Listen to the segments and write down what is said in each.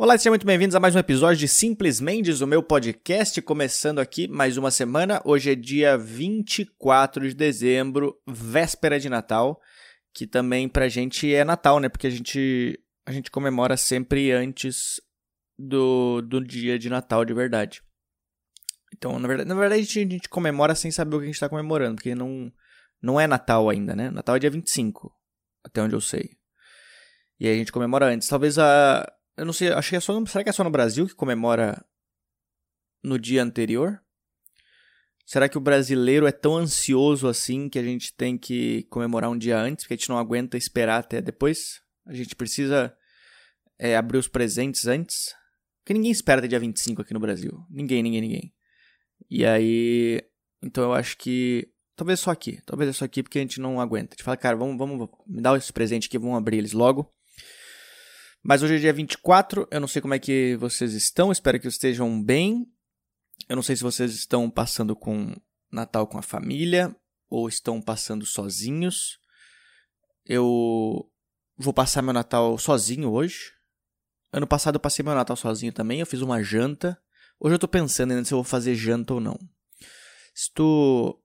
Olá, sejam muito bem-vindos a mais um episódio de Simples Mendes, o meu podcast, começando aqui mais uma semana. Hoje é dia 24 de dezembro, véspera de Natal, que também pra gente é Natal, né? Porque a gente, a gente comemora sempre antes do, do dia de Natal de verdade. Então, na verdade, na verdade a, gente, a gente comemora sem saber o que a gente tá comemorando, porque não, não é Natal ainda, né? Natal é dia 25, até onde eu sei. E aí a gente comemora antes. Talvez a eu não sei, acho que é só no, será que é só no Brasil que comemora no dia anterior? Será que o brasileiro é tão ansioso assim que a gente tem que comemorar um dia antes, porque a gente não aguenta esperar até depois? A gente precisa é, abrir os presentes antes? Porque ninguém espera até dia 25 aqui no Brasil. Ninguém, ninguém, ninguém. E aí. Então eu acho que. Talvez só aqui. Talvez é só aqui porque a gente não aguenta. A gente fala, cara, vamos, vamos me dar esse presente aqui, vamos abrir eles logo. Mas hoje é dia 24, eu não sei como é que vocês estão, espero que estejam bem. Eu não sei se vocês estão passando com Natal com a família ou estão passando sozinhos. Eu vou passar meu Natal sozinho hoje. Ano passado eu passei meu Natal sozinho também, eu fiz uma janta. Hoje eu tô pensando ainda se eu vou fazer janta ou não. Se tu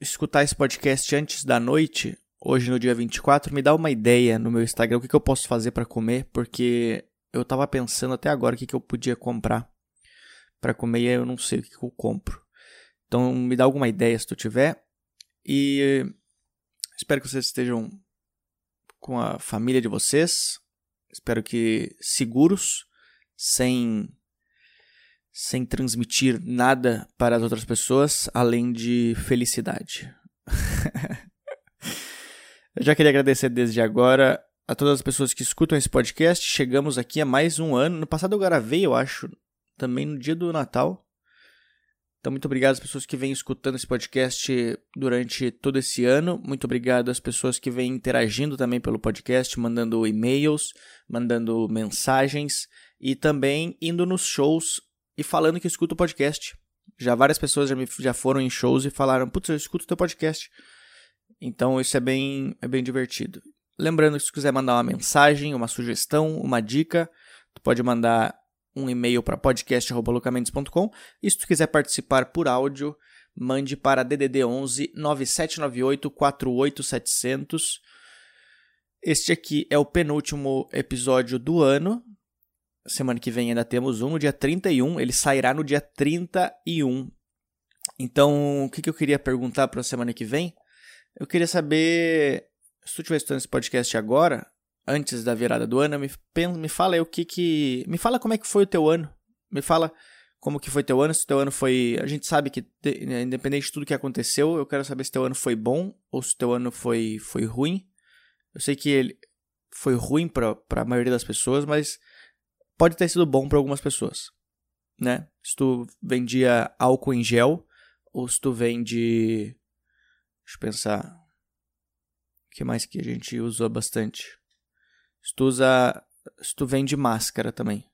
escutar esse podcast antes da noite, hoje no dia 24, me dá uma ideia no meu Instagram o que, que eu posso fazer para comer, porque eu tava pensando até agora o que, que eu podia comprar para comer e eu não sei o que, que eu compro. Então me dá alguma ideia se tu tiver. E espero que vocês estejam com a família de vocês. Espero que seguros, sem sem transmitir nada para as outras pessoas, além de felicidade. Eu já queria agradecer desde agora a todas as pessoas que escutam esse podcast. Chegamos aqui a mais um ano. No passado eu gravei, eu acho, também no dia do Natal. Então, muito obrigado às pessoas que vêm escutando esse podcast durante todo esse ano. Muito obrigado às pessoas que vêm interagindo também pelo podcast, mandando e-mails, mandando mensagens e também indo nos shows e falando que escuta o podcast. Já várias pessoas já, me, já foram em shows e falaram: Putz, eu escuto o teu podcast. Então isso é bem, é bem divertido. Lembrando que se quiser mandar uma mensagem, uma sugestão, uma dica, tu pode mandar um e-mail para podcast@locamentos.com e se tu quiser participar por áudio, mande para DDD 11 9798 48700. Este aqui é o penúltimo episódio do ano. Semana que vem ainda temos um, no dia 31, ele sairá no dia 31. Então, o que eu queria perguntar para a semana que vem? Eu queria saber, se tu estiver escutando esse podcast agora, antes da virada do ano, me, me fala aí o que que... Me fala como é que foi o teu ano. Me fala como que foi teu ano, se teu ano foi... A gente sabe que, né, independente de tudo que aconteceu, eu quero saber se teu ano foi bom ou se teu ano foi, foi ruim. Eu sei que ele foi ruim para a maioria das pessoas, mas pode ter sido bom para algumas pessoas, né? Se tu vendia álcool em gel ou se tu vende Deixa eu pensar. O que mais que a gente usa bastante? Se tu usa. Se tu vende máscara também.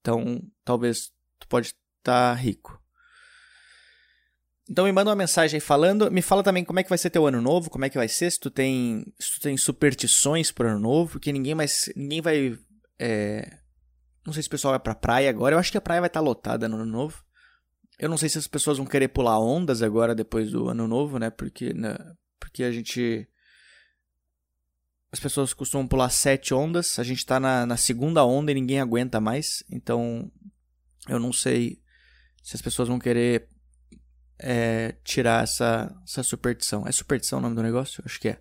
Então, talvez tu pode estar tá rico. Então me manda uma mensagem aí falando. Me fala também como é que vai ser teu ano novo, como é que vai ser, se tu tem, se tu tem superstições pro ano novo, porque ninguém mais. Ninguém vai. É, não sei se o pessoal vai pra praia agora. Eu acho que a praia vai estar tá lotada no ano novo. Eu não sei se as pessoas vão querer pular ondas agora depois do ano novo, né? Porque, né? Porque a gente. As pessoas costumam pular sete ondas. A gente tá na, na segunda onda e ninguém aguenta mais. Então, eu não sei se as pessoas vão querer é, tirar essa, essa superstição. É superstição o nome do negócio? Acho que é.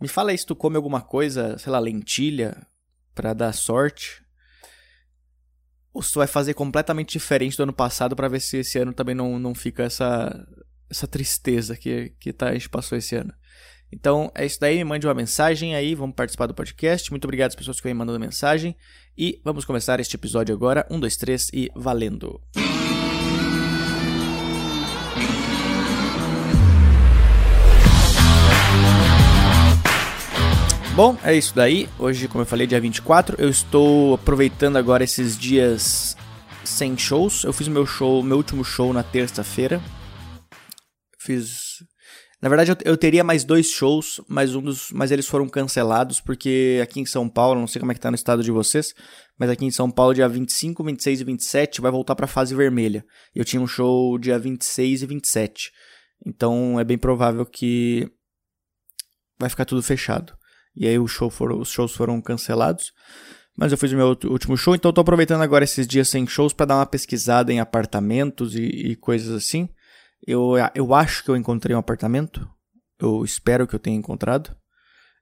Me fala aí se tu come alguma coisa, sei lá, lentilha, para dar sorte tu vai fazer completamente diferente do ano passado para ver se esse ano também não, não fica essa, essa tristeza que, que tá, a gente passou esse ano. Então é isso daí, me mande uma mensagem aí, vamos participar do podcast. Muito obrigado às pessoas que vêm mandando mensagem. E vamos começar este episódio agora. Um, dois, três e valendo! Bom, é isso daí. Hoje, como eu falei, dia 24, eu estou aproveitando agora esses dias sem shows. Eu fiz meu show, meu último show na terça-feira. Fiz Na verdade, eu, eu, teria mais dois shows, mas um dos, mas eles foram cancelados porque aqui em São Paulo, não sei como é que tá no estado de vocês, mas aqui em São Paulo dia 25, 26 e 27 vai voltar para fase vermelha. Eu tinha um show dia 26 e 27. Então é bem provável que vai ficar tudo fechado. E aí show foram, os shows foram cancelados. Mas eu fiz o meu último show, então tô aproveitando agora esses dias sem shows para dar uma pesquisada em apartamentos e, e coisas assim. Eu, eu acho que eu encontrei um apartamento. Eu espero que eu tenha encontrado.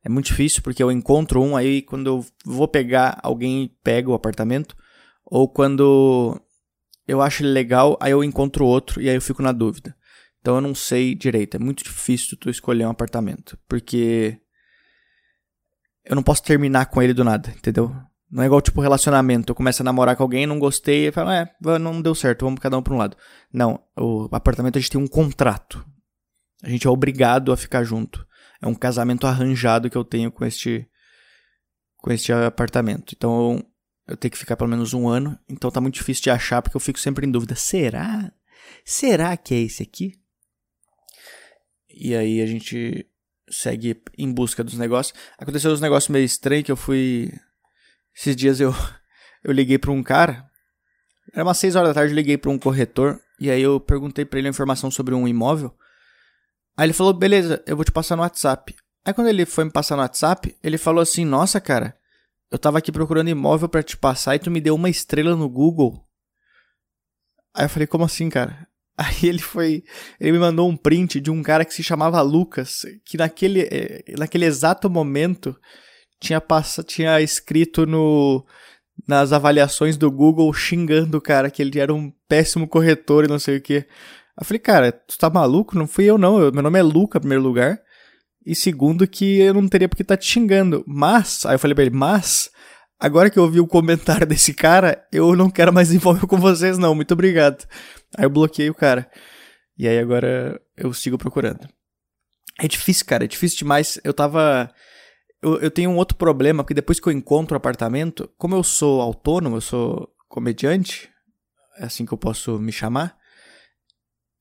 É muito difícil porque eu encontro um aí quando eu vou pegar, alguém pega o apartamento. Ou quando eu acho ele legal, aí eu encontro outro e aí eu fico na dúvida. Então eu não sei direito. É muito difícil tu escolher um apartamento. Porque eu não posso terminar com ele do nada, entendeu? Não é igual, tipo, relacionamento. Eu começo a namorar com alguém, não gostei, e falo, é, não deu certo, vamos cada um pra um lado. Não, o apartamento a gente tem um contrato. A gente é obrigado a ficar junto. É um casamento arranjado que eu tenho com este, com este apartamento. Então, eu tenho que ficar pelo menos um ano. Então tá muito difícil de achar, porque eu fico sempre em dúvida. Será? Será que é esse aqui? E aí a gente segue em busca dos negócios. Aconteceu uns negócios meio estranhos que eu fui esses dias eu, eu liguei para um cara. Era umas 6 horas da tarde, eu liguei para um corretor. E aí eu perguntei para ele informação sobre um imóvel. Aí ele falou: beleza, eu vou te passar no WhatsApp. Aí quando ele foi me passar no WhatsApp, ele falou assim: nossa, cara, eu tava aqui procurando imóvel para te passar e tu me deu uma estrela no Google. Aí eu falei: como assim, cara? Aí ele foi. Ele me mandou um print de um cara que se chamava Lucas, que naquele, eh, naquele exato momento tinha, passa, tinha escrito no, nas avaliações do Google xingando o cara que ele era um péssimo corretor e não sei o que. Eu falei, cara, tu tá maluco? Não fui eu não, eu, meu nome é Luca, em primeiro lugar. E segundo que eu não teria porque tá te xingando. Mas, aí eu falei pra ele, mas, agora que eu ouvi o comentário desse cara, eu não quero mais envolver com vocês não, muito obrigado. Aí eu bloqueei o cara. E aí agora eu sigo procurando. É difícil, cara, é difícil demais. Eu tava eu, eu tenho um outro problema, porque depois que eu encontro o apartamento, como eu sou autônomo, eu sou comediante, é assim que eu posso me chamar,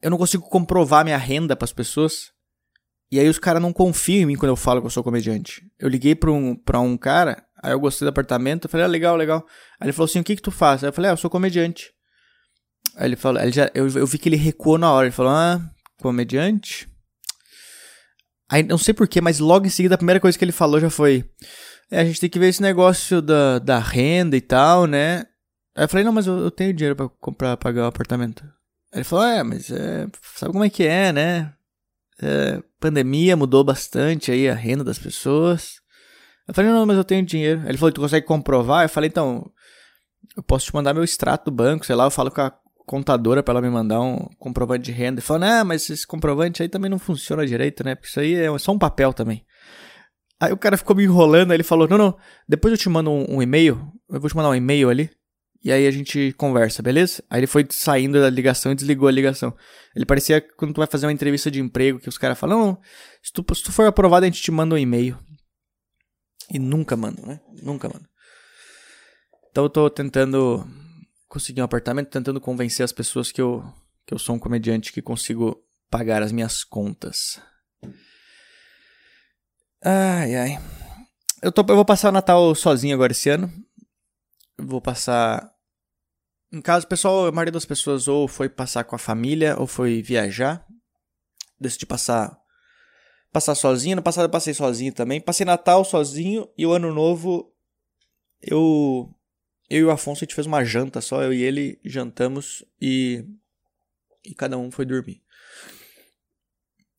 eu não consigo comprovar minha renda para as pessoas. E aí os caras não confiam em mim quando eu falo que eu sou comediante. Eu liguei pra um, pra um cara, aí eu gostei do apartamento, eu falei, ah, legal, legal. Aí ele falou assim, o que que tu faz? Aí eu falei, ah, eu sou comediante. Aí ele falou, ele já, eu, eu vi que ele recuou na hora, ele falou, ah, comediante? Aí não sei porquê, mas logo em seguida a primeira coisa que ele falou já foi: é, a gente tem que ver esse negócio da, da renda e tal, né? Aí eu falei: não, mas eu, eu tenho dinheiro para comprar, pagar o apartamento. Aí ele falou: é, mas é, sabe como é que é, né? É, pandemia mudou bastante aí a renda das pessoas. Eu falei: não, mas eu tenho dinheiro. Ele falou: tu consegue comprovar? Eu falei: então, eu posso te mandar meu extrato do banco, sei lá, eu falo com a contadora para ela me mandar um comprovante de renda. E falou, ah, mas esse comprovante aí também não funciona direito, né? Porque isso aí é só um papel também. Aí o cara ficou me enrolando, aí ele falou, não, não, depois eu te mando um, um e-mail, eu vou te mandar um e-mail ali, e aí a gente conversa, beleza? Aí ele foi saindo da ligação e desligou a ligação. Ele parecia quando tu vai fazer uma entrevista de emprego, que os caras falam, não, se tu, se tu for aprovado a gente te manda um e-mail. E nunca manda, né? Nunca manda. Então eu tô tentando consegui um apartamento tentando convencer as pessoas que eu, que eu sou um comediante que consigo pagar as minhas contas. Ai, ai. Eu, tô, eu vou passar o Natal sozinho agora esse ano. vou passar. Em casa, pessoal, a maioria das pessoas ou foi passar com a família ou foi viajar. Decidi passar passar sozinho. No passado eu passei sozinho também. Passei Natal sozinho e o Ano Novo eu eu e o Afonso a gente fez uma janta só, eu e ele jantamos e, e cada um foi dormir.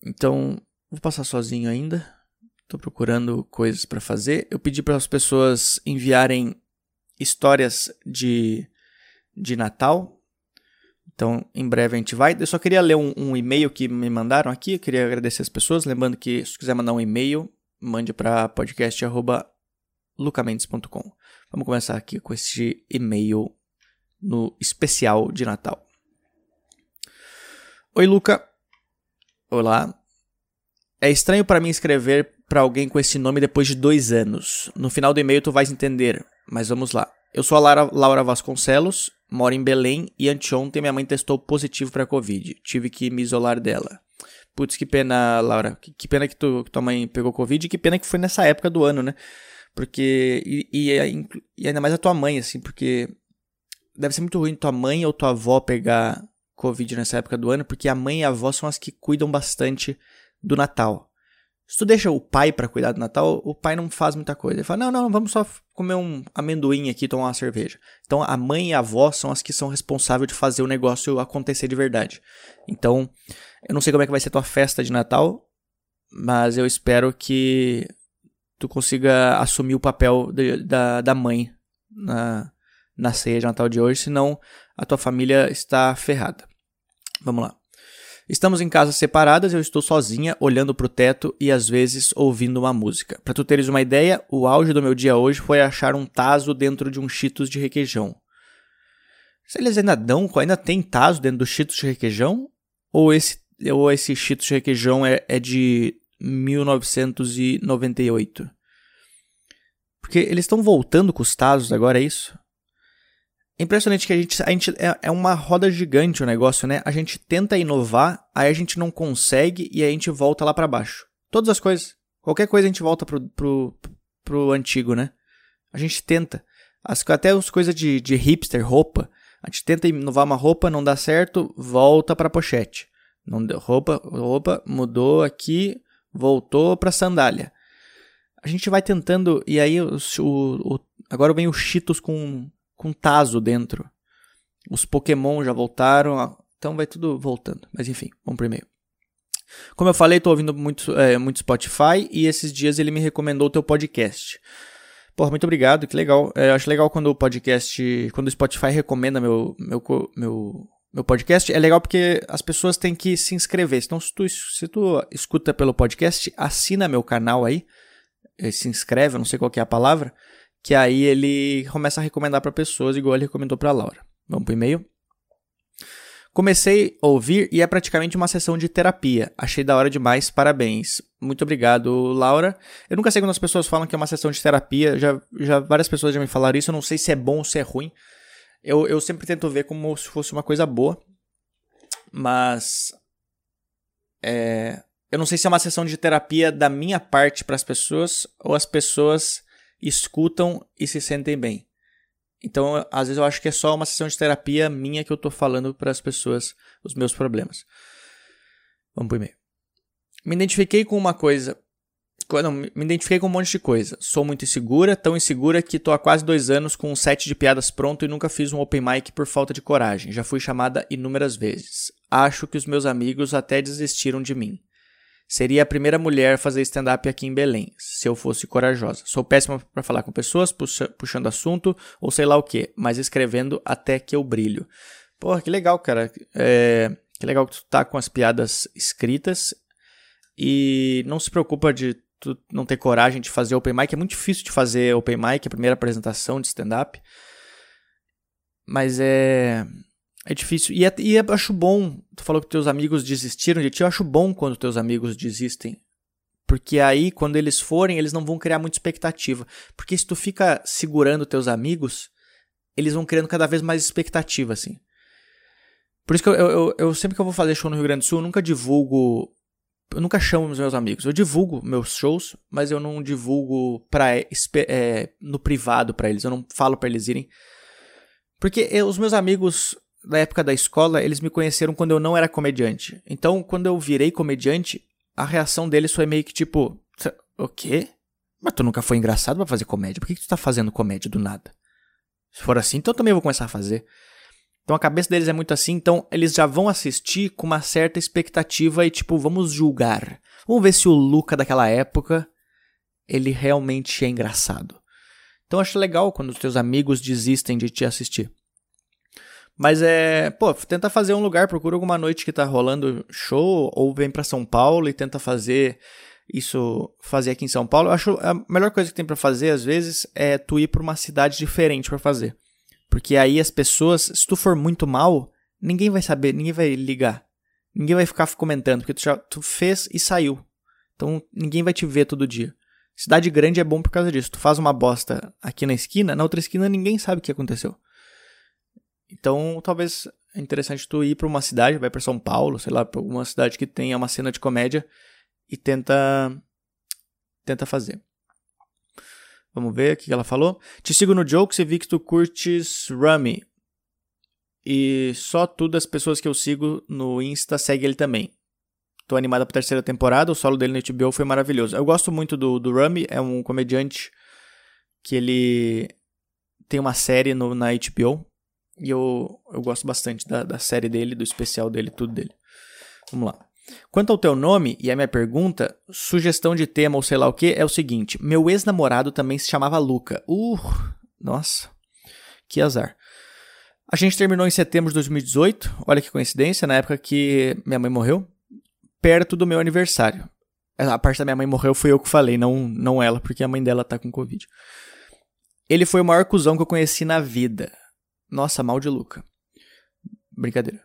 Então, vou passar sozinho ainda. Tô procurando coisas para fazer. Eu pedi para as pessoas enviarem histórias de, de Natal. Então, em breve a gente vai. Eu só queria ler um, um e-mail que me mandaram aqui. Eu queria agradecer as pessoas. Lembrando que se quiser mandar um e-mail, mande para podcast.lucamendes.com. Vamos começar aqui com este e-mail no especial de Natal. Oi, Luca. Olá. É estranho para mim escrever para alguém com esse nome depois de dois anos. No final do e-mail tu vais entender, mas vamos lá. Eu sou a Lara, Laura Vasconcelos, moro em Belém e anteontem minha mãe testou positivo para Covid. Tive que me isolar dela. Putz, que pena, Laura. Que, que pena que, tu, que tua mãe pegou Covid e que pena que foi nessa época do ano, né? Porque. E, e, e, ainda mais a tua mãe, assim, porque. Deve ser muito ruim tua mãe ou tua avó pegar Covid nessa época do ano, porque a mãe e a avó são as que cuidam bastante do Natal. Se tu deixa o pai para cuidar do Natal, o pai não faz muita coisa. Ele fala: não, não, vamos só comer um amendoim aqui, tomar uma cerveja. Então a mãe e a avó são as que são responsáveis de fazer o negócio acontecer de verdade. Então, eu não sei como é que vai ser tua festa de Natal, mas eu espero que tu consiga assumir o papel de, da, da mãe na, na ceia de Natal de hoje, senão a tua família está ferrada. Vamos lá. Estamos em casas separadas, eu estou sozinha, olhando para o teto e às vezes ouvindo uma música. Para tu teres uma ideia, o auge do meu dia hoje foi achar um taso dentro de um Cheetos de requeijão. Se eles ainda dão, ainda tem taso dentro do Cheetos de requeijão? Ou esse, ou esse Cheetos de requeijão é, é de 1998? Porque eles estão voltando com os tazos agora, é isso? Impressionante que a gente, a gente é, é uma roda gigante o negócio, né? A gente tenta inovar, aí a gente não consegue e aí a gente volta lá para baixo. Todas as coisas. Qualquer coisa a gente volta pro, pro, pro antigo, né? A gente tenta. As, até as coisas de, de hipster, roupa. A gente tenta inovar uma roupa, não dá certo, volta pra pochete. Não deu roupa, roupa mudou aqui, voltou pra sandália. A gente vai tentando e aí o, o, o agora vem o Cheetos com com Tazo dentro. Os Pokémon já voltaram, então vai tudo voltando. Mas enfim, vamos primeiro. Como eu falei, estou ouvindo muito, é, muito Spotify e esses dias ele me recomendou o teu podcast. Porra, muito obrigado, que legal. É, eu acho legal quando o podcast, quando o Spotify recomenda meu, meu, meu, meu podcast, é legal porque as pessoas têm que se inscrever. Então, se tu, se tu escuta pelo podcast, assina meu canal aí, eh, se inscreve, não sei qual é a palavra, que aí ele começa a recomendar para pessoas, igual ele recomendou para Laura. Vamos pro e-mail? Comecei a ouvir e é praticamente uma sessão de terapia. Achei da hora demais, parabéns. Muito obrigado, Laura. Eu nunca sei quando as pessoas falam que é uma sessão de terapia. Já, já várias pessoas já me falaram isso. Eu não sei se é bom ou se é ruim. Eu, eu sempre tento ver como se fosse uma coisa boa. Mas. É, eu não sei se é uma sessão de terapia da minha parte para as pessoas ou as pessoas escutam e se sentem bem. Então, às vezes eu acho que é só uma sessão de terapia minha que eu estou falando para as pessoas os meus problemas. Vamos pro e-mail. Me identifiquei com uma coisa. Me identifiquei com um monte de coisa. Sou muito insegura, tão insegura que tô há quase dois anos com um set de piadas pronto e nunca fiz um open mic por falta de coragem. Já fui chamada inúmeras vezes. Acho que os meus amigos até desistiram de mim. Seria a primeira mulher a fazer stand-up aqui em Belém, se eu fosse corajosa. Sou péssima para falar com pessoas, puxa, puxando assunto ou sei lá o que, mas escrevendo até que eu brilho. Porra, que legal, cara. É, que legal que tu tá com as piadas escritas e não se preocupa de tu não ter coragem de fazer open mic. É muito difícil de fazer open mic, a primeira apresentação de stand-up. Mas é é difícil. E, é, e é, acho bom. Tu falou que teus amigos desistiram de ti. Eu acho bom quando teus amigos desistem. Porque aí, quando eles forem, eles não vão criar muita expectativa. Porque se tu fica segurando teus amigos, eles vão criando cada vez mais expectativa, assim. Por isso que eu, eu, eu, sempre que eu vou fazer show no Rio Grande do Sul, eu nunca divulgo. Eu nunca chamo os meus amigos. Eu divulgo meus shows, mas eu não divulgo pra, é, no privado para eles. Eu não falo para eles irem. Porque eu, os meus amigos da época da escola, eles me conheceram quando eu não era comediante. Então, quando eu virei comediante, a reação deles foi meio que tipo: O quê? Mas tu nunca foi engraçado pra fazer comédia. Por que, que tu tá fazendo comédia do nada? Se for assim, então eu também vou começar a fazer. Então a cabeça deles é muito assim, então eles já vão assistir com uma certa expectativa e tipo, vamos julgar. Vamos ver se o Luca daquela época ele realmente é engraçado. Então acho legal quando os teus amigos desistem de te assistir. Mas é, pô, tenta fazer um lugar, procura alguma noite que tá rolando show, ou vem para São Paulo e tenta fazer isso, fazer aqui em São Paulo. Eu acho a melhor coisa que tem para fazer, às vezes, é tu ir pra uma cidade diferente para fazer. Porque aí as pessoas, se tu for muito mal, ninguém vai saber, ninguém vai ligar. Ninguém vai ficar comentando, porque tu já tu fez e saiu. Então ninguém vai te ver todo dia. Cidade grande é bom por causa disso. Tu faz uma bosta aqui na esquina, na outra esquina ninguém sabe o que aconteceu. Então, talvez é interessante tu ir para uma cidade, vai para São Paulo, sei lá, para alguma cidade que tenha uma cena de comédia e tenta tenta fazer. Vamos ver o que ela falou. Te sigo no Jokes e vi que tu curtes Rummy. E só tu das pessoas que eu sigo no Insta segue ele também. Tô animada pra terceira temporada, o solo dele no HBO foi maravilhoso. Eu gosto muito do, do Rummy, é um comediante que ele tem uma série no, na HBO. E eu, eu gosto bastante da, da série dele, do especial dele, tudo dele. Vamos lá. Quanto ao teu nome e a minha pergunta, sugestão de tema ou sei lá o que, é o seguinte: meu ex-namorado também se chamava Luca. Uh, nossa, que azar. A gente terminou em setembro de 2018, olha que coincidência, na época que minha mãe morreu, perto do meu aniversário. A parte da minha mãe morreu foi eu que falei, não, não ela, porque a mãe dela tá com Covid. Ele foi o maior cuzão que eu conheci na vida. Nossa, mal de Luca. Brincadeira.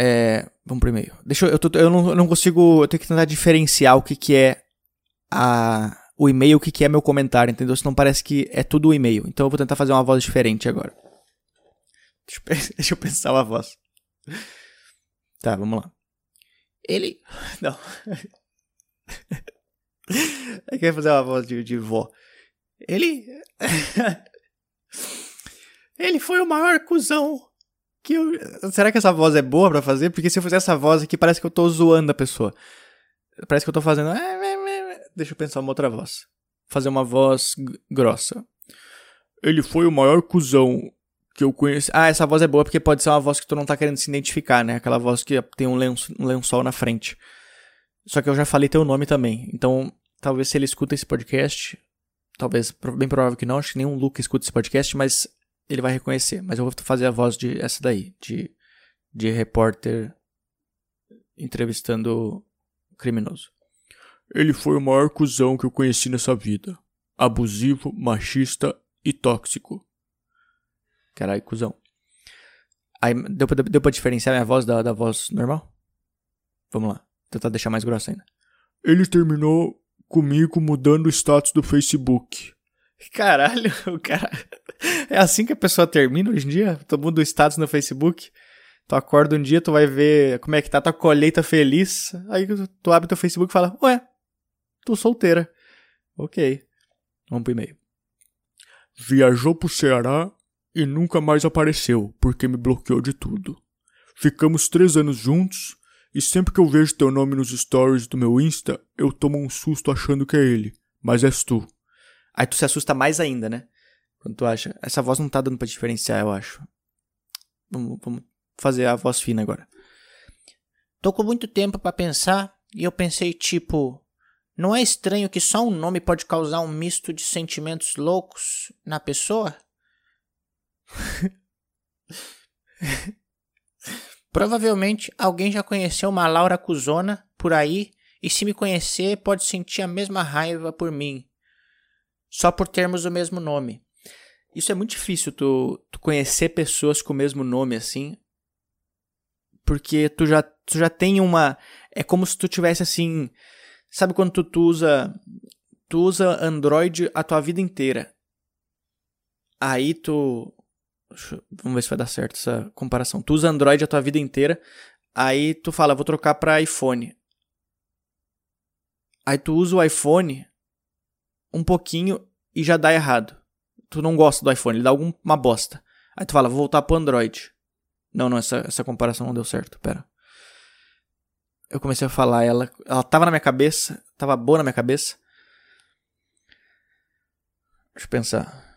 É, vamos pro e-mail. Deixa eu, eu, tô, eu, não, eu não consigo, eu tenho que tentar diferenciar o que que é a, o e-mail, o que que é meu comentário, entendeu? Senão parece que é tudo o e-mail. Então eu vou tentar fazer uma voz diferente agora. Deixa eu, deixa eu pensar uma voz. Tá, vamos lá. Ele. Não. É eu ia fazer uma voz de, de vó. Ele. Ele foi o maior cuzão que eu... Será que essa voz é boa para fazer? Porque se eu fizer essa voz aqui, parece que eu tô zoando a pessoa. Parece que eu tô fazendo. Deixa eu pensar uma outra voz. Fazer uma voz grossa. Ele foi o maior cuzão que eu conheço. Ah, essa voz é boa porque pode ser uma voz que tu não tá querendo se identificar, né? Aquela voz que tem um, lenço, um lençol na frente. Só que eu já falei teu nome também. Então, talvez se ele escuta esse podcast, talvez, bem provável que não, acho que nenhum Luke escuta esse podcast, mas ele vai reconhecer. Mas eu vou fazer a voz de essa daí, de, de repórter entrevistando criminoso. Ele foi o maior cuzão que eu conheci nessa vida. Abusivo, machista e tóxico. Caralho, cuzão. Aí, deu pra, deu pra diferenciar minha voz da, da voz normal? Vamos lá. Tentar deixar mais grossa ainda. Ele terminou comigo mudando o status do Facebook. Caralho, o cara. É assim que a pessoa termina hoje em dia? Tu muda o status no Facebook. Tu acorda um dia, tu vai ver como é que tá tua colheita feliz. Aí tu abre teu Facebook e fala: Ué, tô solteira. Ok. Vamos pro e-mail. Viajou pro Ceará e nunca mais apareceu, porque me bloqueou de tudo. Ficamos três anos juntos e sempre que eu vejo teu nome nos stories do meu Insta, eu tomo um susto achando que é ele. Mas és tu. Aí tu se assusta mais ainda, né? Quando tu acha. Essa voz não tá dando pra diferenciar, eu acho. Vamos, vamos fazer a voz fina agora. Tô com muito tempo para pensar e eu pensei, tipo, não é estranho que só um nome pode causar um misto de sentimentos loucos na pessoa? Provavelmente alguém já conheceu uma Laura Cuzona por aí e se me conhecer pode sentir a mesma raiva por mim, só por termos o mesmo nome. Isso é muito difícil, tu, tu conhecer pessoas com o mesmo nome assim, porque tu já, tu já tem uma. É como se tu tivesse assim. Sabe quando tu, tu usa. Tu usa Android a tua vida inteira. Aí tu. Vamos ver se vai dar certo essa comparação. Tu usa Android a tua vida inteira. Aí tu fala, vou trocar pra iPhone. Aí tu usa o iPhone um pouquinho e já dá errado. Tu não gosta do iPhone, ele dá alguma bosta. Aí tu fala, vou voltar pro Android. Não, não, essa, essa comparação não deu certo, pera. Eu comecei a falar, ela, ela tava na minha cabeça, tava boa na minha cabeça. Deixa eu pensar.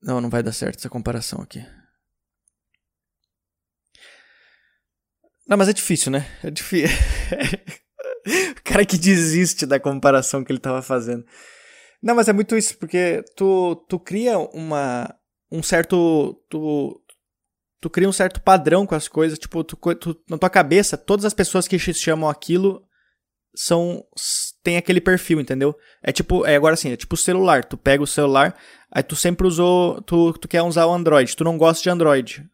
Não, não vai dar certo essa comparação aqui. Não, mas é difícil, né? É difícil. o cara que desiste da comparação que ele tava fazendo. Não, mas é muito isso, porque tu, tu cria uma, um certo. Tu, tu cria um certo padrão com as coisas. Tipo, tu, tu, na tua cabeça, todas as pessoas que chamam aquilo são. tem aquele perfil, entendeu? É tipo. É agora assim, é tipo celular. Tu pega o celular, aí tu sempre usou. Tu, tu quer usar o Android. Tu não gosta de Android.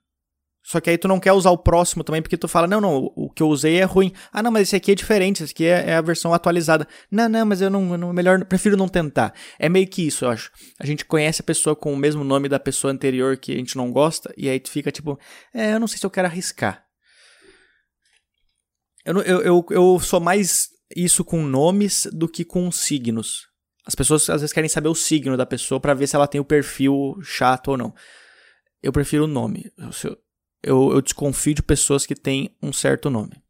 Só que aí tu não quer usar o próximo também, porque tu fala, não, não, o, que eu usei é ruim. Ah, não, mas esse aqui é diferente, esse aqui é, é a versão atualizada. Não, não, mas eu não, não, melhor, prefiro não tentar. É meio que isso, eu acho. A gente conhece a pessoa com o mesmo nome da pessoa anterior que a gente não gosta, e aí tu fica tipo, é, eu não sei se eu quero arriscar. Eu, eu, eu, eu sou mais isso com nomes do que com signos. As pessoas às vezes querem saber o signo da pessoa para ver se ela tem o perfil chato ou não. Eu prefiro o nome. Eu, eu, eu desconfio de pessoas que têm um certo nome.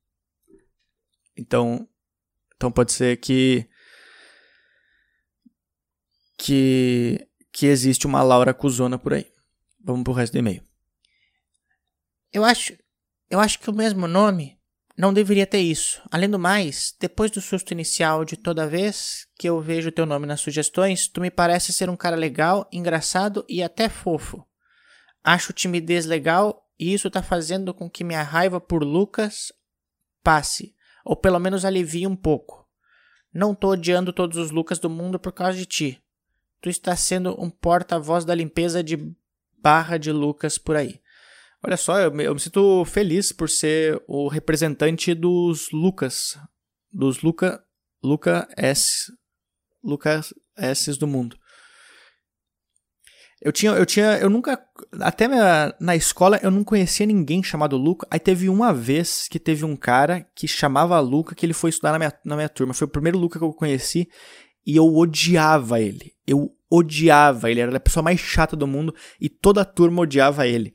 Então, então pode ser que que que existe uma Laura Cusona por aí. Vamos pro resto do e-mail. Eu acho eu acho que o mesmo nome não deveria ter isso. Além do mais, depois do susto inicial de toda vez que eu vejo teu nome nas sugestões, tu me parece ser um cara legal, engraçado e até fofo. Acho timidez legal e isso tá fazendo com que minha raiva por Lucas passe, ou pelo menos alivie um pouco. Não tô odiando todos os Lucas do mundo por causa de ti. Tu está sendo um porta-voz da limpeza de barra de Lucas por aí. Olha só, eu me, eu me, sinto feliz por ser o representante dos Lucas, dos Luca, Luca S, Lucas S do mundo. Eu tinha, eu tinha, eu nunca, até na escola eu não conhecia ninguém chamado Luca. Aí teve uma vez que teve um cara que chamava Luca que ele foi estudar na minha, na minha turma. Foi o primeiro Luca que eu conheci e eu odiava ele. Eu odiava ele, era a pessoa mais chata do mundo e toda a turma odiava ele.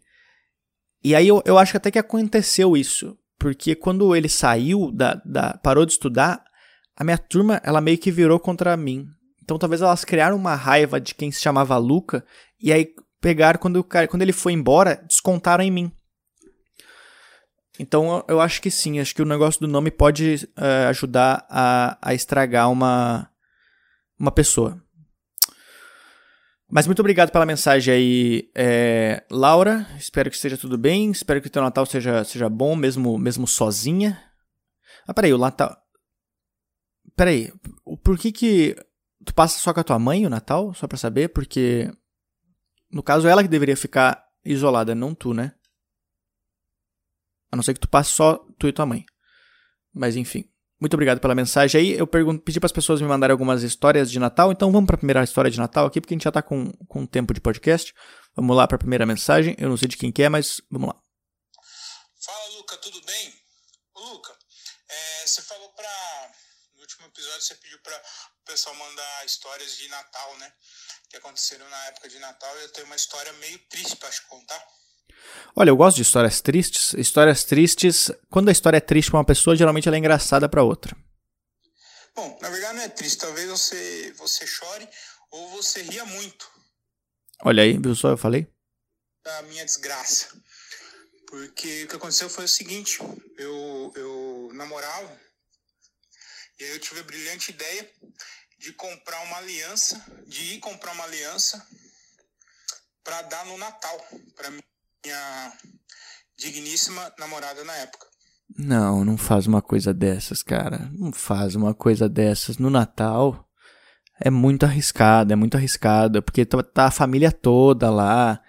E aí eu, eu acho que até que aconteceu isso. Porque quando ele saiu, da, da, parou de estudar, a minha turma ela meio que virou contra mim. Então talvez elas criaram uma raiva de quem se chamava Luca. E aí pegaram, quando, o cara, quando ele foi embora, descontaram em mim. Então eu acho que sim, acho que o negócio do nome pode uh, ajudar a, a estragar uma, uma pessoa. Mas muito obrigado pela mensagem aí, é, Laura. Espero que esteja tudo bem. Espero que o teu Natal seja, seja bom, mesmo, mesmo sozinha. Ah, peraí, o Natal. Peraí, por que que. Tu passa só com a tua mãe o Natal? Só pra saber? Porque. No caso, ela que deveria ficar isolada, não tu, né? A não ser que tu passe só tu e tua mãe. Mas enfim. Muito obrigado pela mensagem aí. Eu pedi para as pessoas me mandarem algumas histórias de Natal, então vamos para a primeira história de Natal aqui, porque a gente já está com, com tempo de podcast. Vamos lá para a primeira mensagem. Eu não sei de quem que é, mas vamos lá. Fala, Luca, tudo bem? Ô, Luca, é, você falou para. No último episódio, você pediu para pessoal mandar histórias de Natal, né? Que aconteceram na época de Natal. E eu tenho uma história meio triste para te contar. Olha, eu gosto de histórias tristes. Histórias tristes, quando a história é triste para uma pessoa, geralmente ela é engraçada para outra. Bom, na verdade não é triste. Talvez você, você chore ou você ria muito. Olha aí, viu só, eu falei? Da minha desgraça. Porque o que aconteceu foi o seguinte: eu, eu namorava e aí eu tive a brilhante ideia de comprar uma aliança, de ir comprar uma aliança para dar no Natal para minha digníssima namorada na época. Não, não faz uma coisa dessas, cara. Não faz uma coisa dessas no Natal. É muito arriscado, é muito arriscado, porque tá, tá a família toda lá.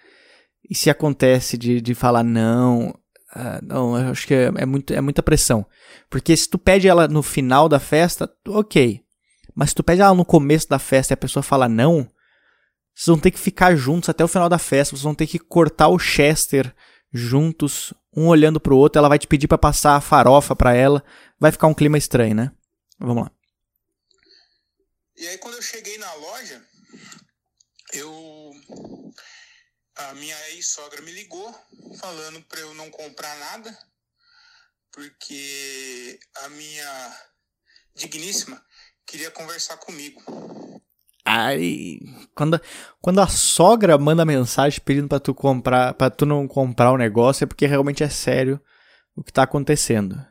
E se acontece de, de falar não, ah, não, eu acho que é, é, muito, é muita pressão. Porque se tu pede ela no final da festa, ok. Mas se tu pede ela no começo da festa e a pessoa fala não, vocês vão ter que ficar juntos até o final da festa. Vocês vão ter que cortar o Chester juntos, um olhando pro outro. Ela vai te pedir para passar a farofa para ela. Vai ficar um clima estranho, né? Vamos lá. E aí quando eu cheguei na loja, eu a minha ex-sogra me ligou falando para eu não comprar nada, porque a minha digníssima queria conversar comigo. Aí, quando, quando a sogra manda mensagem pedindo para tu comprar, para tu não comprar o negócio, é porque realmente é sério o que tá acontecendo.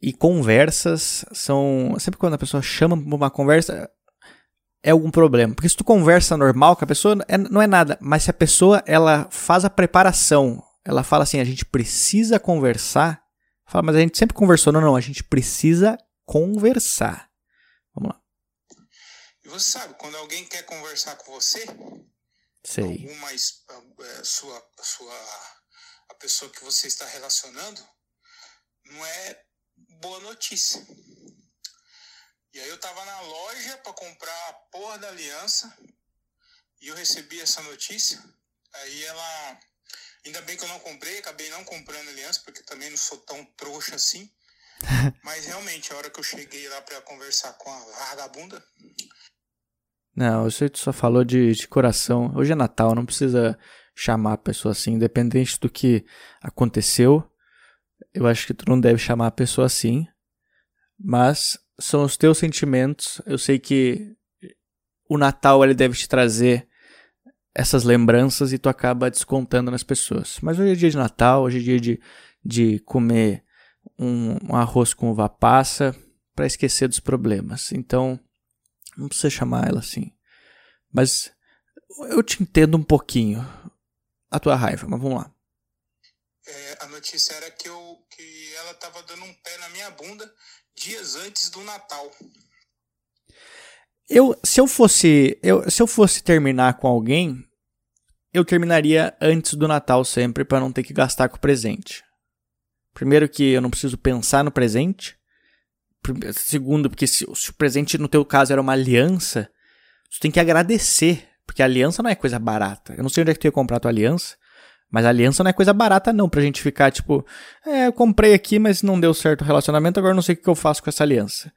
E conversas são. Sempre quando a pessoa chama pra uma conversa, é algum problema. Porque se tu conversa normal com a pessoa, é, não é nada. Mas se a pessoa ela faz a preparação, ela fala assim: a gente precisa conversar. Fala, mas a gente sempre conversou. Não, não, a gente precisa conversar. Vamos lá. E você sabe, quando alguém quer conversar com você, Sei. alguma é, sua, sua, a pessoa que você está relacionando, não é boa notícia. E aí eu tava na loja para comprar a porra da aliança e eu recebi essa notícia. Aí ela. Ainda bem que eu não comprei, acabei não comprando aliança, porque também não sou tão trouxa assim. Mas realmente, a hora que eu cheguei lá para conversar com a vagabunda. Não, você só falou de, de coração. Hoje é Natal, não precisa chamar a pessoa assim, independente do que aconteceu. Eu acho que tu não deve chamar a pessoa assim. Mas são os teus sentimentos. Eu sei que o Natal ele deve te trazer essas lembranças e tu acaba descontando nas pessoas. Mas hoje é dia de Natal, hoje é dia de, de comer um, um arroz com uva passa para esquecer dos problemas. Então, não precisa chamar ela assim. Mas eu te entendo um pouquinho a tua raiva, mas vamos lá. É, a notícia era que, eu, que ela estava dando um pé na minha bunda dias antes do Natal. Eu, se eu fosse, eu, se eu fosse terminar com alguém, eu terminaria antes do Natal sempre para não ter que gastar com o presente. Primeiro que eu não preciso pensar no presente. Segundo, porque se, se o presente no teu caso era uma aliança, tu tem que agradecer, porque aliança não é coisa barata. Eu não sei onde é que tu ia comprar tua aliança, mas aliança não é coisa barata não, pra gente ficar tipo, é, eu comprei aqui, mas não deu certo o relacionamento, agora não sei o que eu faço com essa aliança.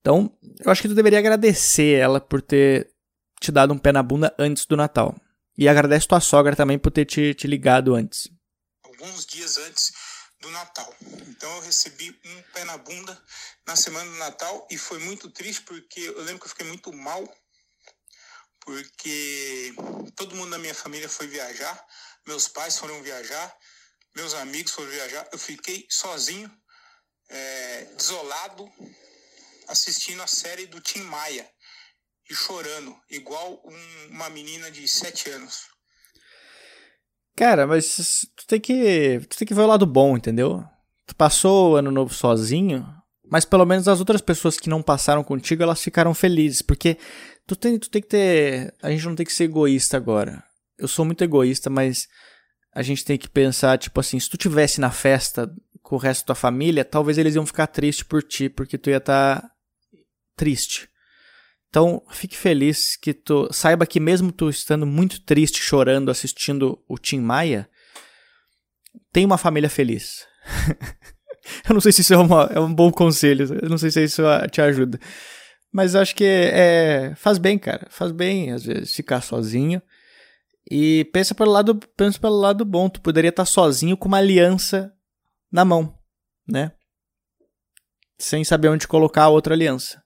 Então, eu acho que tu deveria agradecer ela por ter te dado um pé na bunda antes do Natal. E agradece tua sogra também por ter te, te ligado antes. Alguns dias antes do Natal. Então eu recebi um pé na bunda na semana do Natal e foi muito triste porque eu lembro que eu fiquei muito mal porque todo mundo da minha família foi viajar, meus pais foram viajar, meus amigos foram viajar, eu fiquei sozinho, é, desolado, assistindo a série do Tim Maia e chorando, igual um, uma menina de 7 anos. Cara, mas tu tem que. Tu tem que ver o lado bom, entendeu? Tu passou o ano novo sozinho, mas pelo menos as outras pessoas que não passaram contigo, elas ficaram felizes. Porque tu tem, tu tem que ter. A gente não tem que ser egoísta agora. Eu sou muito egoísta, mas a gente tem que pensar, tipo assim, se tu tivesse na festa com o resto da tua família, talvez eles iam ficar tristes por ti, porque tu ia estar tá triste. Então, fique feliz que tu saiba que mesmo tu estando muito triste, chorando, assistindo o Tim Maia, tem uma família feliz. eu não sei se isso é, uma, é, um bom conselho, eu não sei se isso te ajuda. Mas acho que é, faz bem, cara. Faz bem, às vezes, ficar sozinho. E pensa pelo lado, pensa pelo lado bom. Tu poderia estar sozinho com uma aliança na mão, né? Sem saber onde colocar a outra aliança.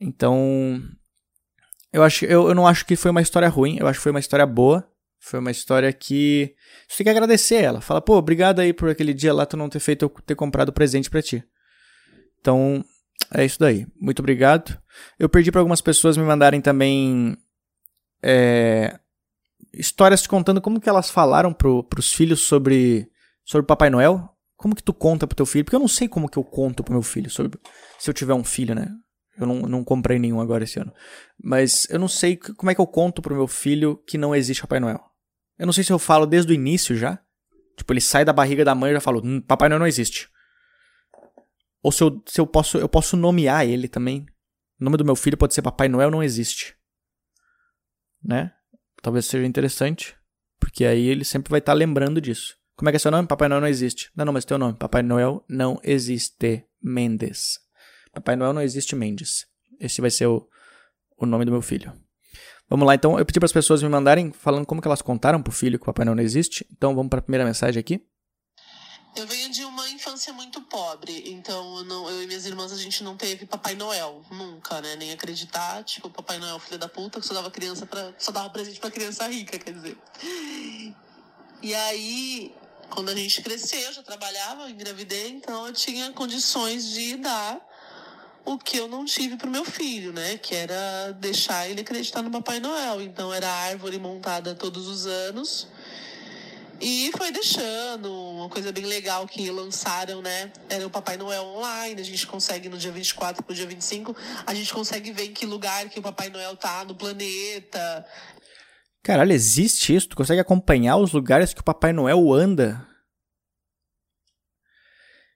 Então, eu acho, eu, eu não acho que foi uma história ruim, eu acho que foi uma história boa. Foi uma história que você tem que agradecer ela. Fala, pô, obrigado aí por aquele dia lá tu não ter feito eu ter comprado presente para ti. Então, é isso daí. Muito obrigado. Eu perdi para algumas pessoas me mandarem também é, histórias contando como que elas falaram pro, pros filhos sobre sobre Papai Noel. Como que tu conta pro teu filho? Porque eu não sei como que eu conto pro meu filho sobre se eu tiver um filho, né? Eu não, não comprei nenhum agora esse ano. Mas eu não sei como é que eu conto pro meu filho que não existe Papai Noel. Eu não sei se eu falo desde o início já. Tipo, ele sai da barriga da mãe e já falo, hum, Papai Noel não existe. Ou se eu, se eu posso eu posso nomear ele também. O nome do meu filho pode ser Papai Noel não existe. Né? Talvez seja interessante. Porque aí ele sempre vai estar tá lembrando disso. Como é que é seu nome? Papai Noel não existe. Não, não, mas teu nome. Papai Noel não existe. Mendes. Papai Noel não existe Mendes. Esse vai ser o, o nome do meu filho. Vamos lá, então. Eu pedi para as pessoas me mandarem falando como que elas contaram pro filho que o Papai Noel não existe. Então vamos para a primeira mensagem aqui. Eu venho de uma infância muito pobre, então eu, não, eu, e minhas irmãs a gente não teve Papai Noel, nunca, né? Nem acreditar, tipo, Papai Noel, filho da puta, que só dava criança para só dava presente para criança rica, quer dizer. E aí, quando a gente cresceu, eu já trabalhava, engravidei, então eu tinha condições de dar o que eu não tive pro meu filho, né? Que era deixar ele acreditar no Papai Noel. Então era árvore montada todos os anos. E foi deixando, uma coisa bem legal que lançaram, né? Era o Papai Noel online, a gente consegue no dia 24 pro dia 25, a gente consegue ver em que lugar que o Papai Noel tá no planeta. Caralho, existe isso? Tu consegue acompanhar os lugares que o Papai Noel anda?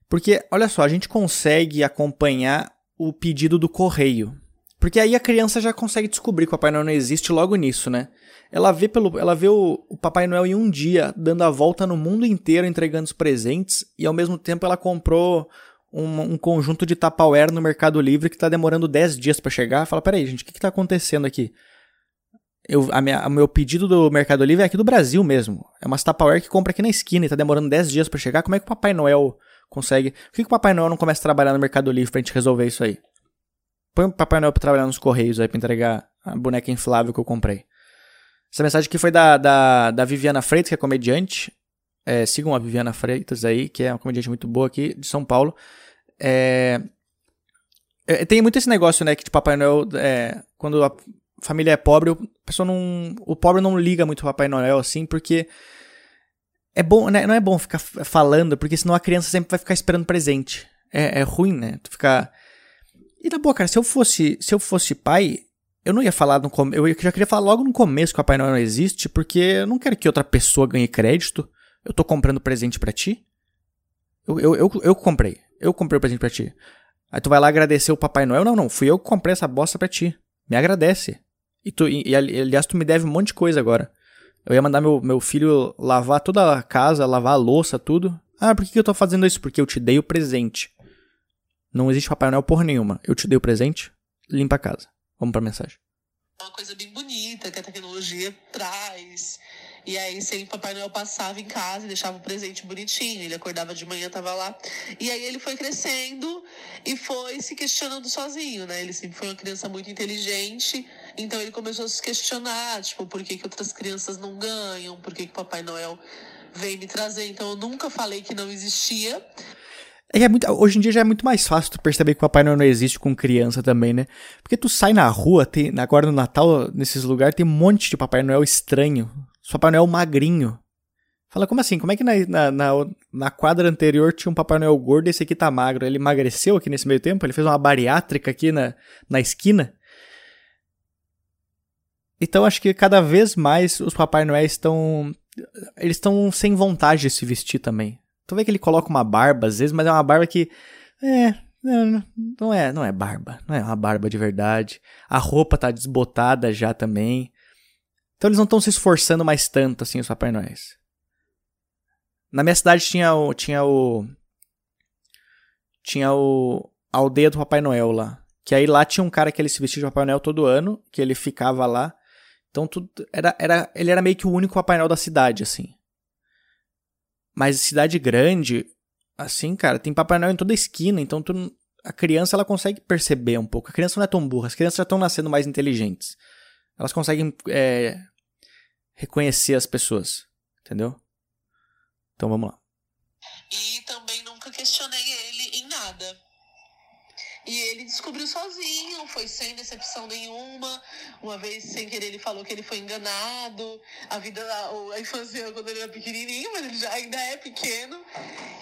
Porque, olha só, a gente consegue acompanhar o pedido do correio. Porque aí a criança já consegue descobrir que o Papai Noel não existe logo nisso, né? Ela vê, pelo, ela vê o, o Papai Noel em um dia, dando a volta no mundo inteiro, entregando os presentes, e ao mesmo tempo ela comprou um, um conjunto de Tupperware no Mercado Livre que está demorando 10 dias para chegar. Fala, peraí, gente, o que, está acontecendo aqui? Eu, a minha, o meu pedido do Mercado Livre é aqui do Brasil mesmo. É uma Tupperware que compra aqui na esquina e tá demorando 10 dias para chegar. Como é que o Papai Noel consegue. Por que, que o Papai Noel não começa a trabalhar no Mercado Livre pra gente resolver isso aí? Põe o Papai Noel pra trabalhar nos Correios aí pra entregar a boneca inflável que eu comprei. Essa mensagem aqui foi da, da, da Viviana Freitas, que é comediante. É, sigam a Viviana Freitas aí, que é uma comediante muito boa aqui de São Paulo. É, é, tem muito esse negócio, né, que de Papai Noel, é, quando a família é pobre, o, pessoa não, o pobre não liga muito pro Papai Noel assim, porque é bom, né? Não é bom ficar falando, porque senão a criança sempre vai ficar esperando presente. É, é ruim, né? Tu ficar. E na boa, cara, se eu fosse, se eu fosse pai, eu não ia falar no com... eu já queria falar logo no começo que o Papai Noel não existe, porque eu não quero que outra pessoa ganhe crédito. Eu tô comprando presente para ti. Eu, eu, eu, eu comprei. Eu comprei o presente pra ti. Aí tu vai lá agradecer o Papai Noel. Não, não, fui eu que comprei essa bosta pra ti. Me agradece. E, tu, e, e aliás, tu me deve um monte de coisa agora. Eu ia mandar meu, meu filho lavar toda a casa, lavar a louça, tudo. Ah, por que, eu tô fazendo isso? Porque eu te dei o presente. Não existe Papai Noel porra nenhuma. Eu te dei o presente, limpa a casa. Vamos pra mensagem. Uma coisa bem bonita que a tecnologia traz. E aí sempre Papai Noel passava em casa e deixava o presente bonitinho. Ele acordava de manhã, tava lá. E aí ele foi crescendo e foi se questionando sozinho, né? Ele sempre foi uma criança muito inteligente. Então ele começou a se questionar, tipo, por que, que outras crianças não ganham? Por que, que Papai Noel vem me trazer? Então eu nunca falei que não existia. É, é muito, hoje em dia já é muito mais fácil tu perceber que o Papai Noel não existe com criança também, né? Porque tu sai na rua, tem, agora no Natal, nesses lugares, tem um monte de Papai Noel estranho. Papai Noel magrinho. Fala, como assim? Como é que na, na, na, na, quadra anterior tinha um Papai Noel gordo e esse aqui tá magro? Ele emagreceu aqui nesse meio tempo? Ele fez uma bariátrica aqui na, na esquina? Então acho que cada vez mais os Papai Noel estão. Eles estão sem vontade de se vestir também. Tu vê que ele coloca uma barba às vezes, mas é uma barba que. É. Não, é, não é barba. Não é uma barba de verdade. A roupa tá desbotada já também. Então eles não estão se esforçando mais tanto assim, os Papai Noéis. Na minha cidade tinha o. Tinha o. Tinha o. A aldeia do Papai Noel lá. Que aí lá tinha um cara que ele se vestia de Papai Noel todo ano, que ele ficava lá. Então tudo. Era, era, ele era meio que o único Papai Noel da cidade, assim. Mas cidade grande, assim, cara, tem Papai Noel em toda esquina, então tu, a criança ela consegue perceber um pouco. A criança não é tão burra, as crianças já estão nascendo mais inteligentes. Elas conseguem é, reconhecer as pessoas, entendeu? Então vamos lá. E também nunca questionei. E ele descobriu sozinho, foi sem decepção nenhuma. Uma vez, sem querer, ele falou que ele foi enganado. A vida, a infância quando ele era pequenininho, mas ele já ainda é pequeno.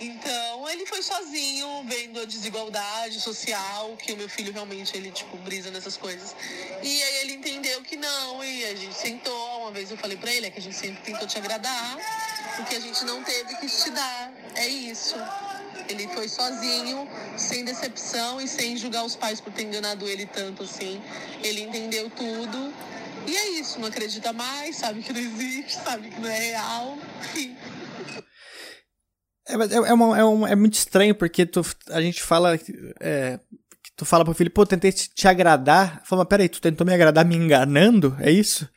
Então, ele foi sozinho, vendo a desigualdade social, que o meu filho realmente, ele, tipo, brisa nessas coisas. E aí ele entendeu que não, e a gente sentou. Uma vez eu falei pra ele, é que a gente sempre tentou te agradar, porque a gente não teve que te dar. É isso. Ele foi sozinho, sem decepção e sem julgar os pais por ter enganado ele tanto assim. Ele entendeu tudo. E é isso, não acredita mais, sabe que não existe, sabe que não é real. É, é, é, uma, é, uma, é muito estranho porque tu, a gente fala. É, tu fala pro filho, pô, tentei te, te agradar. Fala, mas peraí, tu tentou me agradar me enganando? É isso?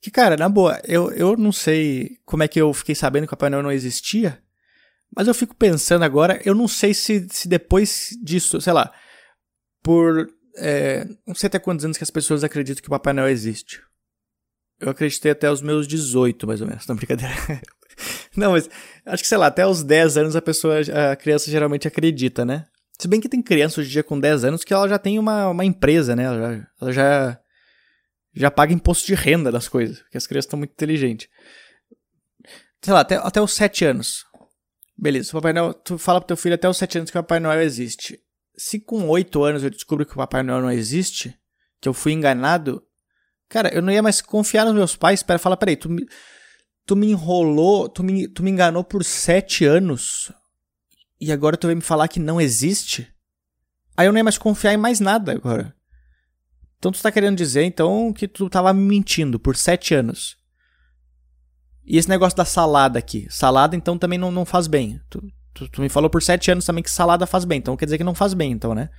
Que, cara, na boa, eu, eu não sei como é que eu fiquei sabendo que o Papai Noel não existia. Mas eu fico pensando agora, eu não sei se, se depois disso, sei lá, por. É, não sei até quantos anos que as pessoas acreditam que o Papai Noel existe. Eu acreditei até os meus 18, mais ou menos. Não, brincadeira. não, mas acho que, sei lá, até os 10 anos a pessoa, a criança geralmente acredita, né? Se bem que tem criança hoje em dia com 10 anos que ela já tem uma, uma empresa, né? Ela já, ela já, já paga imposto de renda das coisas, porque as crianças estão muito inteligentes. Sei lá, até, até os 7 anos. Beleza, Papai Noel, tu fala pro teu filho até os 7 anos que o Papai Noel existe. Se com 8 anos eu descubro que o Papai Noel não existe, que eu fui enganado, cara, eu não ia mais confiar nos meus pais para falar, peraí, tu me, tu me enrolou, tu me, tu me enganou por 7 anos e agora tu vai me falar que não existe? Aí eu nem mais confiar em mais nada agora. Então tu tá querendo dizer, então, que tu tava me mentindo por sete anos. E esse negócio da salada aqui. Salada, então, também não, não faz bem. Tu, tu, tu, me falou por sete anos também que salada faz bem. Então quer dizer que não faz bem, então, né?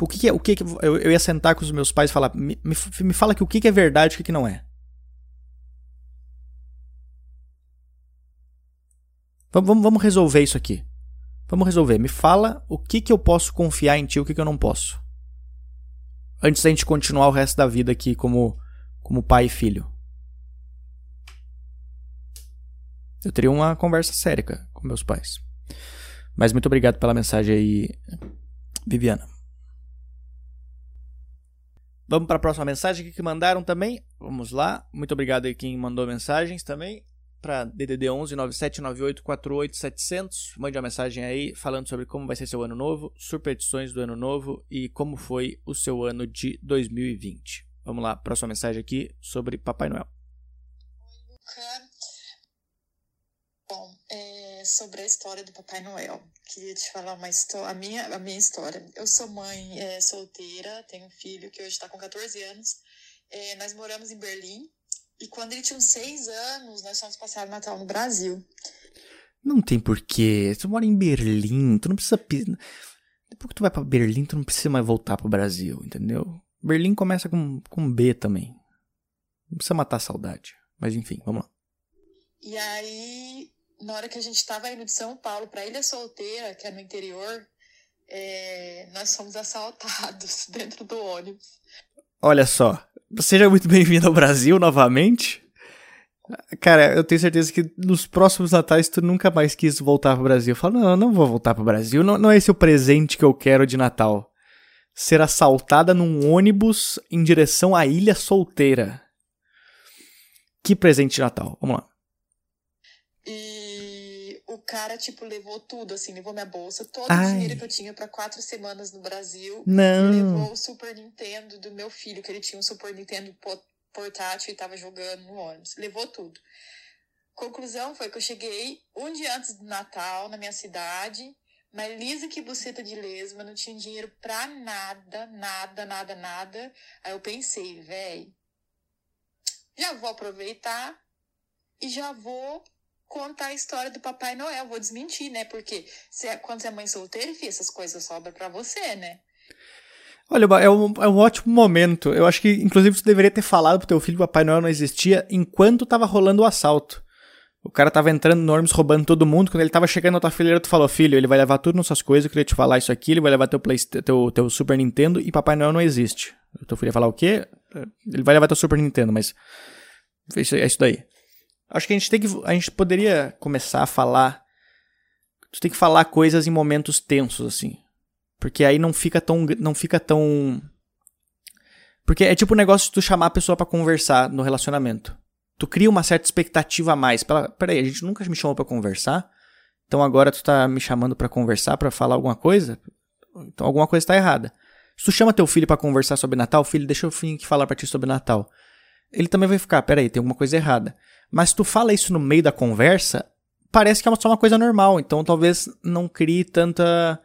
O que, que é. O que, que eu, eu ia sentar com os meus pais e falar. Me, me, me fala que o que, que é verdade e o que, que não é. Vamos, vamos resolver isso aqui. Vamos resolver. Me fala o que, que eu posso confiar em ti e o que, que eu não posso. Antes da gente continuar o resto da vida aqui como, como pai e filho. Eu teria uma conversa séria com meus pais. Mas muito obrigado pela mensagem aí, Viviana. Vamos para a próxima mensagem que mandaram também. Vamos lá. Muito obrigado aí quem mandou mensagens também para DDD 11 9798 48 700. Mande uma mensagem aí falando sobre como vai ser seu ano novo, superstições do ano novo e como foi o seu ano de 2020. Vamos lá, próxima mensagem aqui sobre Papai Noel. Oi, Luca. Bom, é sobre a história do Papai Noel. Queria te falar uma a minha, a minha história. Eu sou mãe é, solteira, tenho um filho que hoje está com 14 anos. É, nós moramos em Berlim, e quando ele tinha uns seis anos, nós fomos passar o Natal no Brasil. Não tem porquê. Tu mora em Berlim, tu não precisa. Depois que tu vai pra Berlim, tu não precisa mais voltar pro Brasil, entendeu? Berlim começa com, com B também. Não precisa matar a saudade. Mas enfim, vamos lá. E aí, na hora que a gente tava indo de São Paulo pra Ilha Solteira, que é no interior, é... nós fomos assaltados dentro do ônibus. Olha só, Seja muito bem-vindo ao Brasil novamente. Cara, eu tenho certeza que nos próximos natais tu nunca mais quis voltar pro Brasil. Eu falo, não, eu não vou voltar pro Brasil. Não, não é esse o presente que eu quero de Natal. Ser assaltada num ônibus em direção à ilha solteira. Que presente de Natal. Vamos lá. E o cara, tipo, levou tudo, assim, levou minha bolsa, todo Ai. o dinheiro que eu tinha para quatro semanas no Brasil. Não. Levou o Super Nintendo do meu filho, que ele tinha um Super Nintendo portátil e tava jogando no ônibus. Levou tudo. Conclusão foi que eu cheguei um dia antes do Natal na minha cidade, mas lisa que buceta de lesma, não tinha dinheiro pra nada, nada, nada, nada. Aí eu pensei, véi, já vou aproveitar e já vou contar a história do Papai Noel. Vou desmentir, né? Porque se é, quando você é mãe solteira, enfim, essas coisas sobram para você, né? Olha, é um, é um ótimo momento. Eu acho que, inclusive, você deveria ter falado pro teu filho que o Papai Noel não existia enquanto tava rolando o assalto. O cara tava entrando no ônibus roubando todo mundo. Quando ele tava chegando na tua fileira, tu falou, filho, ele vai levar tudo nas suas coisas, eu queria te falar isso aqui, ele vai levar teu, Play, teu, teu Super Nintendo e Papai Noel não existe. O teu filho ia falar o quê? Ele vai levar teu Super Nintendo, mas. É isso daí. Acho que a gente tem que. A gente poderia começar a falar. Tu tem que falar coisas em momentos tensos, assim. Porque aí não fica tão. Não fica tão. Porque é tipo o um negócio de tu chamar a pessoa para conversar no relacionamento. Tu cria uma certa expectativa a mais. Peraí, a gente nunca me chamou para conversar. Então agora tu tá me chamando para conversar, para falar alguma coisa? Então alguma coisa tá errada. Se tu chama teu filho para conversar sobre Natal, filho, deixa eu falar pra ti sobre Natal. Ele também vai ficar, peraí, tem alguma coisa errada. Mas se tu fala isso no meio da conversa, parece que é só uma coisa normal. Então talvez não crie tanta.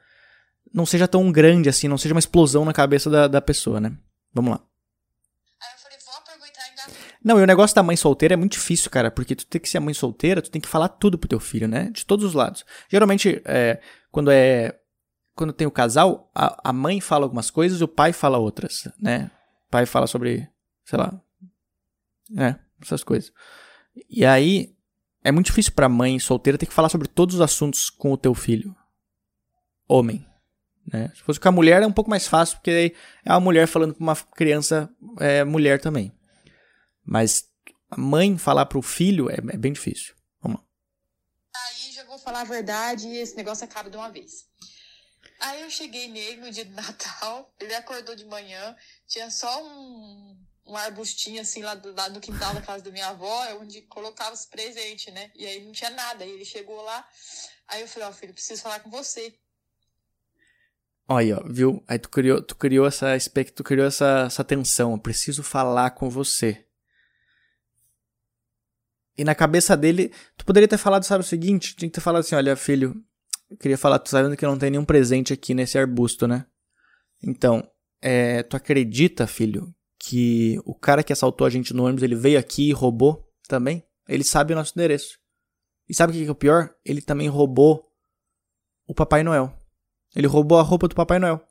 Não seja tão grande assim, não seja uma explosão na cabeça da, da pessoa, né? Vamos lá. Aí eu falei, vou aproveitar ainda. Não, e o negócio da mãe solteira é muito difícil, cara, porque tu tem que ser a mãe solteira, tu tem que falar tudo pro teu filho, né? De todos os lados. Geralmente, é, quando é. Quando tem o casal, a, a mãe fala algumas coisas e o pai fala outras, né? O pai fala sobre, sei lá. É, essas coisas. E aí, é muito difícil pra mãe solteira ter que falar sobre todos os assuntos com o teu filho. Homem. Né? Se fosse com a mulher é um pouco mais fácil, porque aí é uma mulher falando com uma criança é, mulher também. Mas a mãe falar pro filho é, é bem difícil. Vamos lá. Aí já vou falar a verdade e esse negócio acaba de uma vez. Aí eu cheguei nele no dia do Natal, ele acordou de manhã, tinha só um um arbustinho assim lá do lado do quintal da casa da minha avó, é onde colocava os presentes, né? E aí não tinha nada. E ele chegou lá, aí eu falei, ó, oh, filho, preciso falar com você. Olha, viu? Aí tu criou, tu criou essa tu criou essa, essa tensão. Eu preciso falar com você. E na cabeça dele, tu poderia ter falado, sabe, o seguinte? Tinha que ter falado assim, olha, filho, eu queria falar, tu sabendo que não tem nenhum presente aqui nesse arbusto, né? Então, é, tu acredita, filho, que o cara que assaltou a gente no ônibus, ele veio aqui e roubou também? Ele sabe o nosso endereço. E sabe o que é o pior? Ele também roubou o Papai Noel. Ele roubou a roupa do Papai Noel.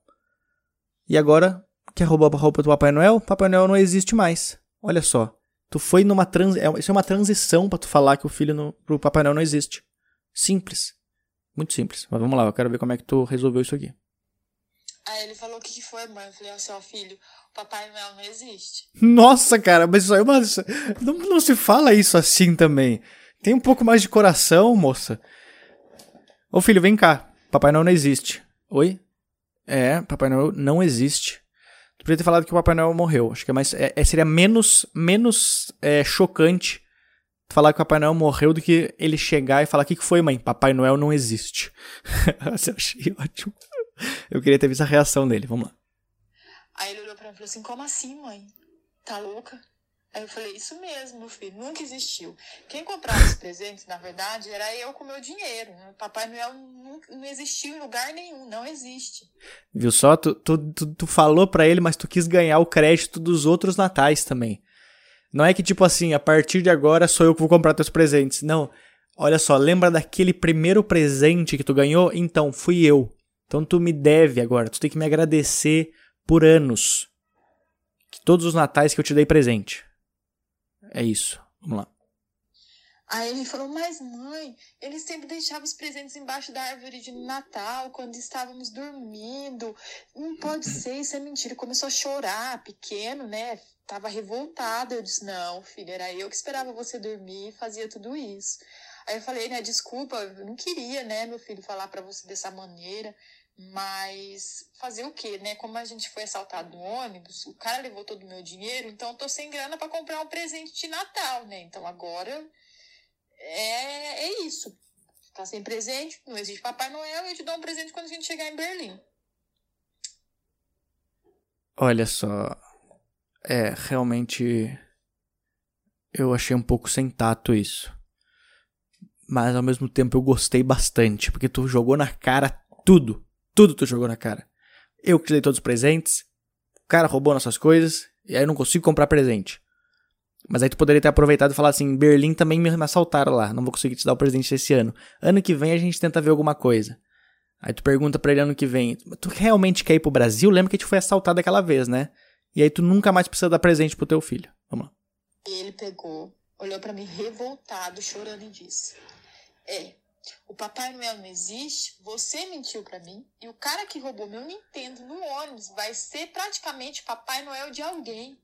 E agora, quer roubar a roupa do Papai Noel? Papai Noel não existe mais. Olha só. Tu foi numa trans... É, isso é uma transição para tu falar que o filho no... pro Papai Noel não existe. Simples. Muito simples. Mas vamos lá, eu quero ver como é que tu resolveu isso aqui. Aí ele falou: O que, que foi, mãe? Eu falei: Ó, filho, o Papai Noel não existe. Nossa, cara, mas isso aí é uma. Não, não se fala isso assim também. Tem um pouco mais de coração, moça. Ô filho, vem cá. Papai Noel não existe. Oi? É, Papai Noel não existe. Tu podia ter falado que o Papai Noel morreu. Acho que é mais, é, é seria menos, menos é, chocante falar que o Papai Noel morreu do que ele chegar e falar: O que, que foi, mãe? Papai Noel não existe. eu achei ótimo. Eu queria ter visto a reação dele. Vamos lá. Aí ele olhou pra mim e falou assim: Como assim, mãe? Tá louca? Aí eu falei: Isso mesmo, meu filho, nunca existiu. Quem comprava os presentes, na verdade, era eu com meu dinheiro. O Papai Noel não, não existiu em lugar nenhum, não existe. Viu só? Tu, tu, tu, tu falou pra ele, mas tu quis ganhar o crédito dos outros natais também. Não é que tipo assim, a partir de agora sou eu que vou comprar teus presentes. Não. Olha só, lembra daquele primeiro presente que tu ganhou? Então, fui eu. Então tu me deve agora, tu tem que me agradecer por anos. Todos os natais que eu te dei presente. É isso. Vamos lá. Aí ele falou, mas mãe, ele sempre deixava os presentes embaixo da árvore de Natal, quando estávamos dormindo. Não pode ser, isso é mentira. Começou a chorar, pequeno, né? Tava revoltado. Eu disse, não, filho, era eu que esperava você dormir e fazia tudo isso. Aí eu falei, né, desculpa, eu não queria, né, meu filho, falar para você dessa maneira. Mas fazer o quê, né? Como a gente foi assaltado no ônibus, o cara levou todo o meu dinheiro, então eu tô sem grana para comprar um presente de Natal, né? Então agora é, é isso. Tá sem presente, não existe Papai Noel, eu te dou um presente quando a gente chegar em Berlim. Olha só. É, realmente. Eu achei um pouco sem tato isso. Mas ao mesmo tempo eu gostei bastante, porque tu jogou na cara tudo. Tudo tu jogou na cara. Eu que te dei todos os presentes, o cara roubou nossas coisas, e aí eu não consigo comprar presente. Mas aí tu poderia ter aproveitado e falar assim: Berlim também me assaltaram lá, não vou conseguir te dar o presente esse ano. Ano que vem a gente tenta ver alguma coisa. Aí tu pergunta pra ele ano que vem: Tu realmente quer ir pro Brasil? Lembra que a gente foi assaltado aquela vez, né? E aí tu nunca mais precisa dar presente pro teu filho. Vamos lá. Ele pegou, olhou para mim revoltado, chorando e disse: É, o Papai Noel não existe, você mentiu para mim, e o cara que roubou meu Nintendo no ônibus vai ser praticamente Papai Noel de alguém.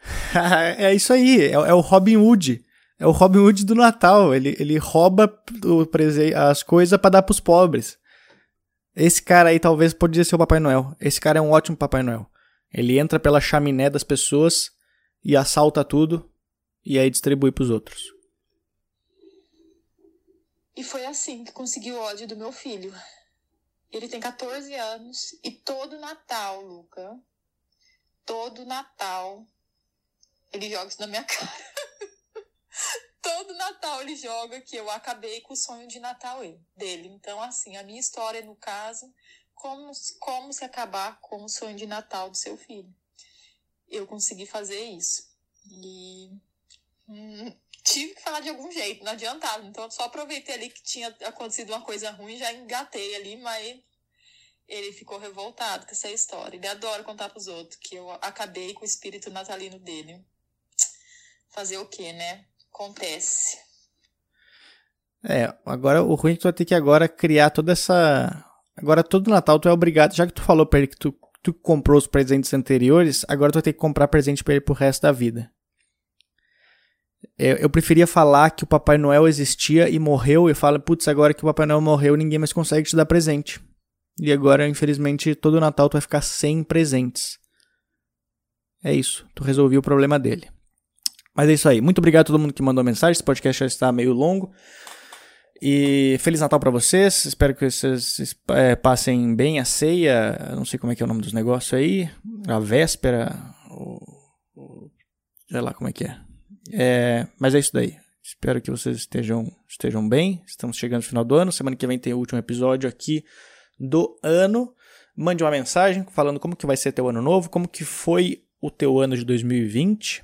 é isso aí, é, é, o Robin Hood. É o Robin Hood do Natal. Ele, ele rouba as coisas para dar pros pobres. Esse cara aí talvez poderia ser o Papai Noel. Esse cara é um ótimo Papai Noel. Ele entra pela chaminé das pessoas e assalta tudo e aí distribui pros outros. E foi assim que consegui o ódio do meu filho. Ele tem 14 anos e todo Natal, Luca, todo Natal, ele joga isso na minha cara. todo Natal ele joga que eu acabei com o sonho de Natal dele. Então, assim, a minha história, no caso, como, como se acabar com o sonho de Natal do seu filho. Eu consegui fazer isso. E hum, tive que falar de algum jeito, não adiantava. Então eu só aproveitei ali que tinha acontecido uma coisa ruim, já engatei ali, mas ele ficou revoltado com essa história. Ele adora contar pros outros que eu acabei com o espírito natalino dele. Fazer o quê, né? Acontece. É, agora o ruim é que tu vai ter que agora criar toda essa. Agora todo Natal tu é obrigado, já que tu falou pra ele que tu, tu comprou os presentes anteriores, agora tu vai ter que comprar presente pra ele pro resto da vida. Eu, eu preferia falar que o Papai Noel existia e morreu, e fala, putz, agora que o Papai Noel morreu, ninguém mais consegue te dar presente. E agora, infelizmente, todo Natal tu vai ficar sem presentes. É isso, tu resolvi o problema dele. Mas é isso aí. Muito obrigado a todo mundo que mandou mensagem. Esse podcast já está meio longo. E Feliz Natal para vocês. Espero que vocês é, passem bem a ceia. Não sei como é que é o nome dos negócios aí. A véspera. Ou, ou, sei lá como é que é. É, mas é isso daí. Espero que vocês estejam, estejam bem. Estamos chegando no final do ano. Semana que vem tem o último episódio aqui do ano. Mande uma mensagem falando como que vai ser teu ano novo, como que foi o teu ano de 2020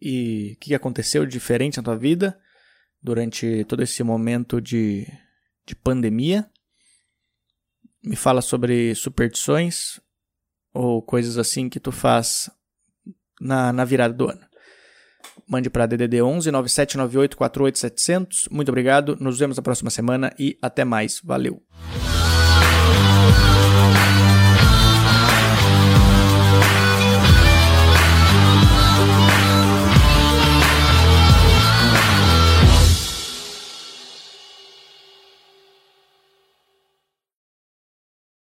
e o que aconteceu de diferente na tua vida durante todo esse momento de, de pandemia. Me fala sobre superstições ou coisas assim que tu faz na, na virada do ano. Mande para DDD 11 9798 48 700. Muito obrigado. Nos vemos na próxima semana e até mais. Valeu.